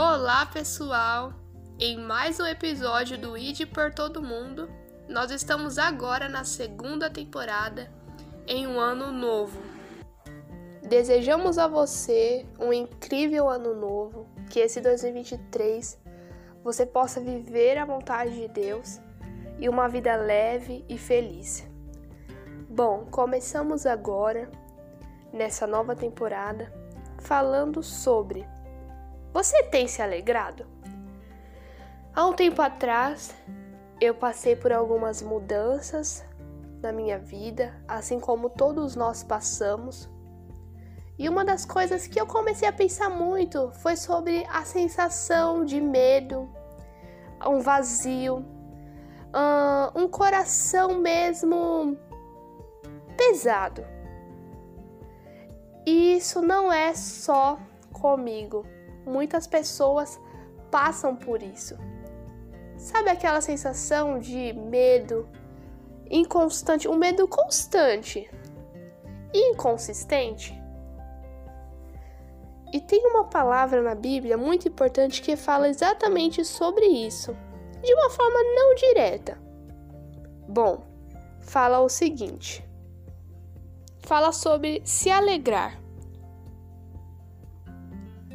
Olá, pessoal! Em mais um episódio do ID por Todo Mundo, nós estamos agora na segunda temporada em um ano novo. Desejamos a você um incrível ano novo, que esse 2023 você possa viver a vontade de Deus e uma vida leve e feliz. Bom, começamos agora nessa nova temporada falando sobre Você tem se alegrado? Há um tempo atrás, eu passei por algumas mudanças na minha vida, assim como todos nós passamos. E uma das coisas que eu comecei a pensar muito foi sobre a sensação de medo, um vazio, um coração mesmo pesado. E isso não é só comigo. Muitas pessoas passam por isso. Sabe aquela sensação de medo inconstante, um medo constante, inconsistente? E tem uma palavra na Bíblia muito importante que fala exatamente sobre isso, de uma forma não direta. Bom, fala o seguinte: fala sobre se alegrar.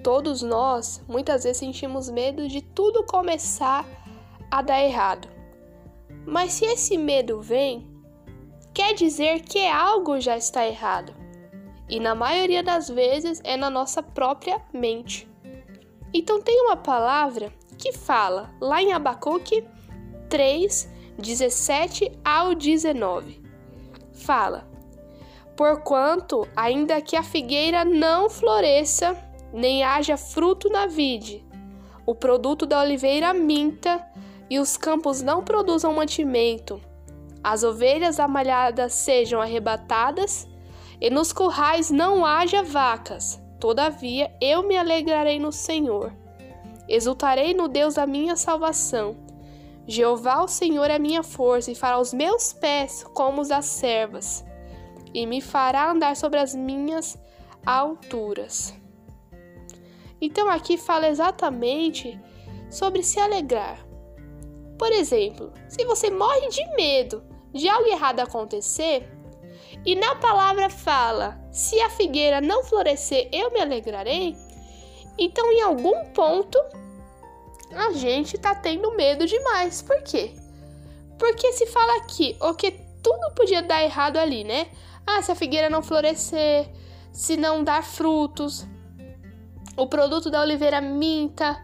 Todos nós muitas vezes sentimos medo de tudo começar a dar errado. Mas se esse medo vem, quer dizer que algo já está errado. E na maioria das vezes é na nossa própria mente. Então tem uma palavra que fala lá em Abacuque 3, 17 ao 19. Fala: Porquanto, ainda que a figueira não floresça, nem haja fruto na vide. O produto da oliveira minta, e os campos não produzam mantimento. As ovelhas amalhadas sejam arrebatadas, e nos currais não haja vacas. Todavia eu me alegrarei no Senhor. Exultarei no Deus da minha salvação. Jeová, o Senhor, é minha força e fará os meus pés como os das servas, e me fará andar sobre as minhas alturas. Então aqui fala exatamente sobre se alegrar. Por exemplo, se você morre de medo de algo errado acontecer, e na palavra fala: se a figueira não florescer, eu me alegrarei. Então, em algum ponto, a gente tá tendo medo demais. Por quê? Porque se fala aqui, o que tudo podia dar errado ali, né? Ah, se a figueira não florescer, se não dar frutos, o produto da oliveira minta.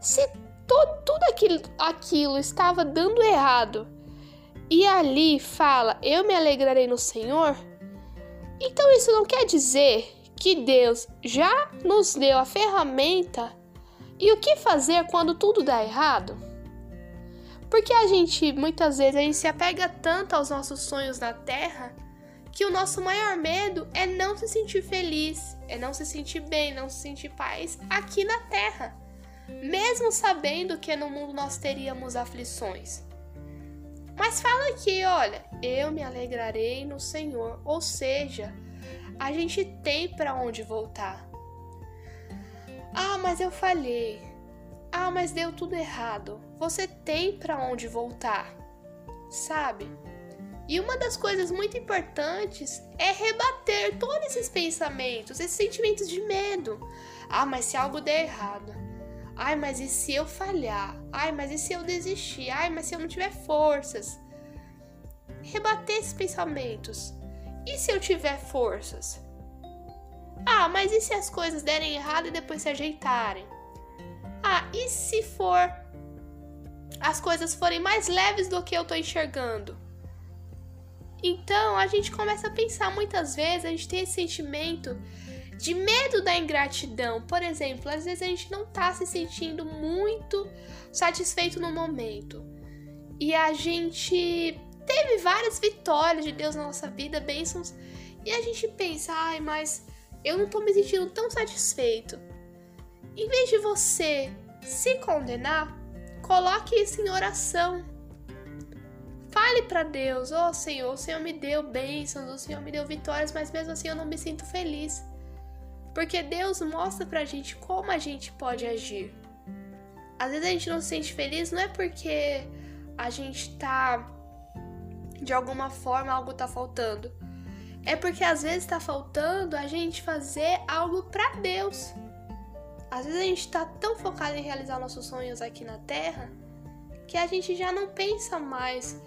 Se tudo aquilo, aquilo estava dando errado e ali fala: Eu me alegrarei no Senhor, então isso não quer dizer que Deus já nos deu a ferramenta e o que fazer quando tudo dá errado? Porque a gente, muitas vezes, a gente se apega tanto aos nossos sonhos na terra que o nosso maior medo é não se sentir feliz, é não se sentir bem, não se sentir paz aqui na terra, mesmo sabendo que no mundo nós teríamos aflições. Mas fala aqui, olha, eu me alegrarei no Senhor, ou seja, a gente tem para onde voltar. Ah, mas eu falhei. Ah, mas deu tudo errado. Você tem para onde voltar. Sabe? E uma das coisas muito importantes é rebater todos esses pensamentos, esses sentimentos de medo. Ah, mas se algo der errado. Ai, mas e se eu falhar? Ai, mas e se eu desistir? Ai, mas se eu não tiver forças? Rebater esses pensamentos. E se eu tiver forças? Ah, mas e se as coisas derem errado e depois se ajeitarem? Ah, e se for as coisas forem mais leves do que eu tô enxergando? Então a gente começa a pensar muitas vezes, a gente tem esse sentimento de medo da ingratidão. Por exemplo, às vezes a gente não tá se sentindo muito satisfeito no momento. E a gente teve várias vitórias de Deus na nossa vida, bênçãos, e a gente pensa, ai, mas eu não tô me sentindo tão satisfeito. Em vez de você se condenar, coloque isso em oração Fale para Deus: Ó oh, Senhor, o Senhor me deu bênçãos, o Senhor me deu vitórias, mas mesmo assim eu não me sinto feliz. Porque Deus mostra pra gente como a gente pode agir. Às vezes a gente não se sente feliz, não é porque a gente tá de alguma forma algo tá faltando. É porque às vezes tá faltando a gente fazer algo para Deus. Às vezes a gente tá tão focado em realizar nossos sonhos aqui na Terra que a gente já não pensa mais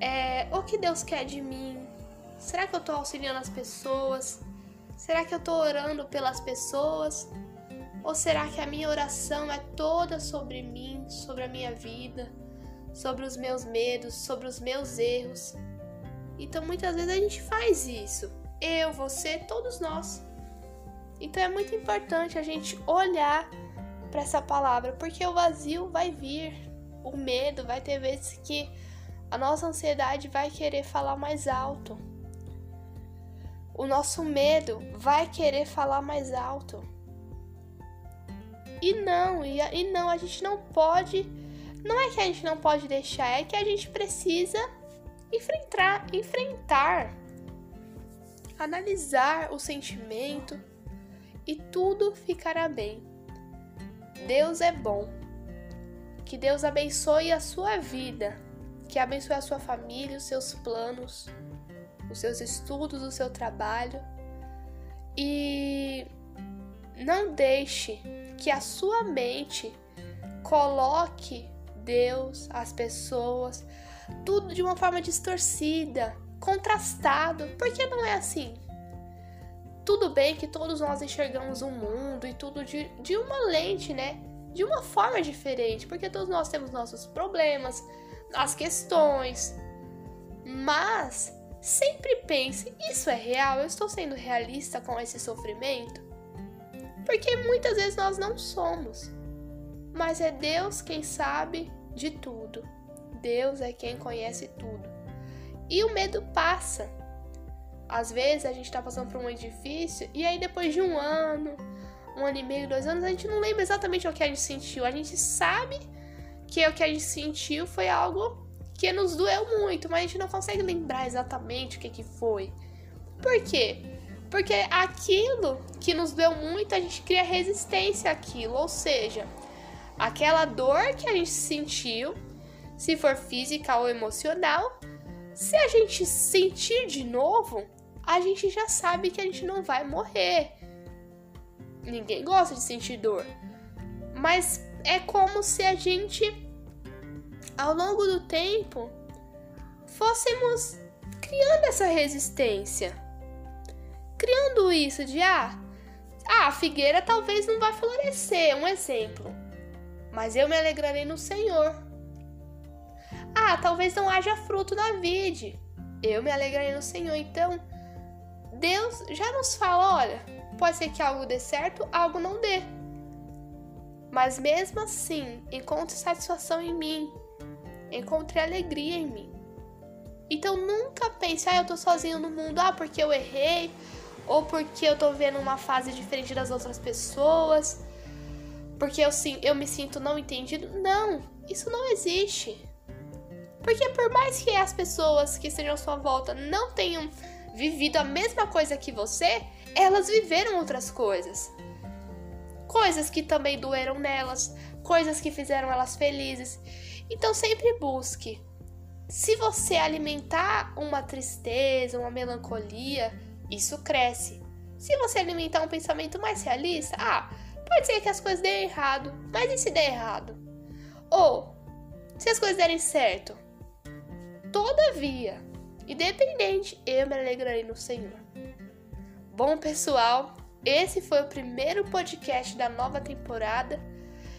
é, o que Deus quer de mim. Será que eu tô auxiliando as pessoas? Será que eu tô orando pelas pessoas? Ou será que a minha oração é toda sobre mim, sobre a minha vida, sobre os meus medos, sobre os meus erros? Então muitas vezes a gente faz isso. Eu, você, todos nós. Então é muito importante a gente olhar para essa palavra, porque o vazio vai vir, o medo vai ter vezes que a nossa ansiedade vai querer falar mais alto. O nosso medo vai querer falar mais alto. E não, e, e não, a gente não pode. Não é que a gente não pode deixar, é que a gente precisa enfrentar, enfrentar, analisar o sentimento e tudo ficará bem. Deus é bom. Que Deus abençoe a sua vida, que abençoe a sua família, os seus planos, os seus estudos, o seu trabalho. E não deixe que a sua mente coloque Deus, as pessoas, tudo de uma forma distorcida, contrastado. Porque não é assim. Tudo bem que todos nós enxergamos o mundo e tudo de, de uma lente, né? De uma forma diferente, porque todos nós temos nossos problemas, as questões. Mas sempre pense: isso é real? Eu estou sendo realista com esse sofrimento? Porque muitas vezes nós não somos. Mas é Deus quem sabe de tudo. Deus é quem conhece tudo. E o medo passa. Às vezes a gente está passando por um momento difícil e aí depois de um ano, um ano e meio, dois anos, a gente não lembra exatamente o que a gente sentiu. A gente sabe que o que a gente sentiu foi algo que nos doeu muito, mas a gente não consegue lembrar exatamente o que, que foi. Por quê? Porque aquilo que nos doeu muito, a gente cria resistência àquilo, ou seja, aquela dor que a gente sentiu se for física ou emocional. Se a gente sentir de novo, a gente já sabe que a gente não vai morrer. Ninguém gosta de sentir dor. Mas é como se a gente, ao longo do tempo, fôssemos criando essa resistência. Criando isso de ah, ah, a figueira talvez não vai florescer, um exemplo. Mas eu me alegrarei no Senhor. Ah, talvez não haja fruto na vide. Eu me alegrarei no Senhor. Então, Deus já nos fala: olha, pode ser que algo dê certo, algo não dê. Mas mesmo assim, encontre satisfação em mim. Encontre alegria em mim. Então nunca pense, ah, eu tô sozinho no mundo, ah, porque eu errei, ou porque eu tô vivendo uma fase diferente das outras pessoas, porque eu, sim, eu me sinto não entendido. Não, isso não existe. Porque por mais que as pessoas que estejam à sua volta não tenham vivido a mesma coisa que você, elas viveram outras coisas. Coisas que também doeram nelas, coisas que fizeram elas felizes. Então sempre busque. Se você alimentar uma tristeza, uma melancolia, isso cresce. Se você alimentar um pensamento mais realista, ah, pode ser que as coisas deem errado, mas e se der errado? Ou, se as coisas derem certo, Todavia, independente, eu me alegrarei no Senhor. Bom, pessoal, esse foi o primeiro podcast da nova temporada.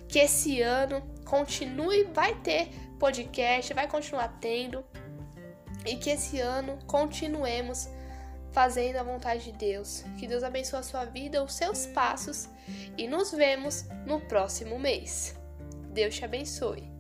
Que esse ano continue, vai ter podcast, vai continuar tendo. E que esse ano continuemos fazendo a vontade de Deus. Que Deus abençoe a sua vida, os seus passos e nos vemos no próximo mês. Deus te abençoe.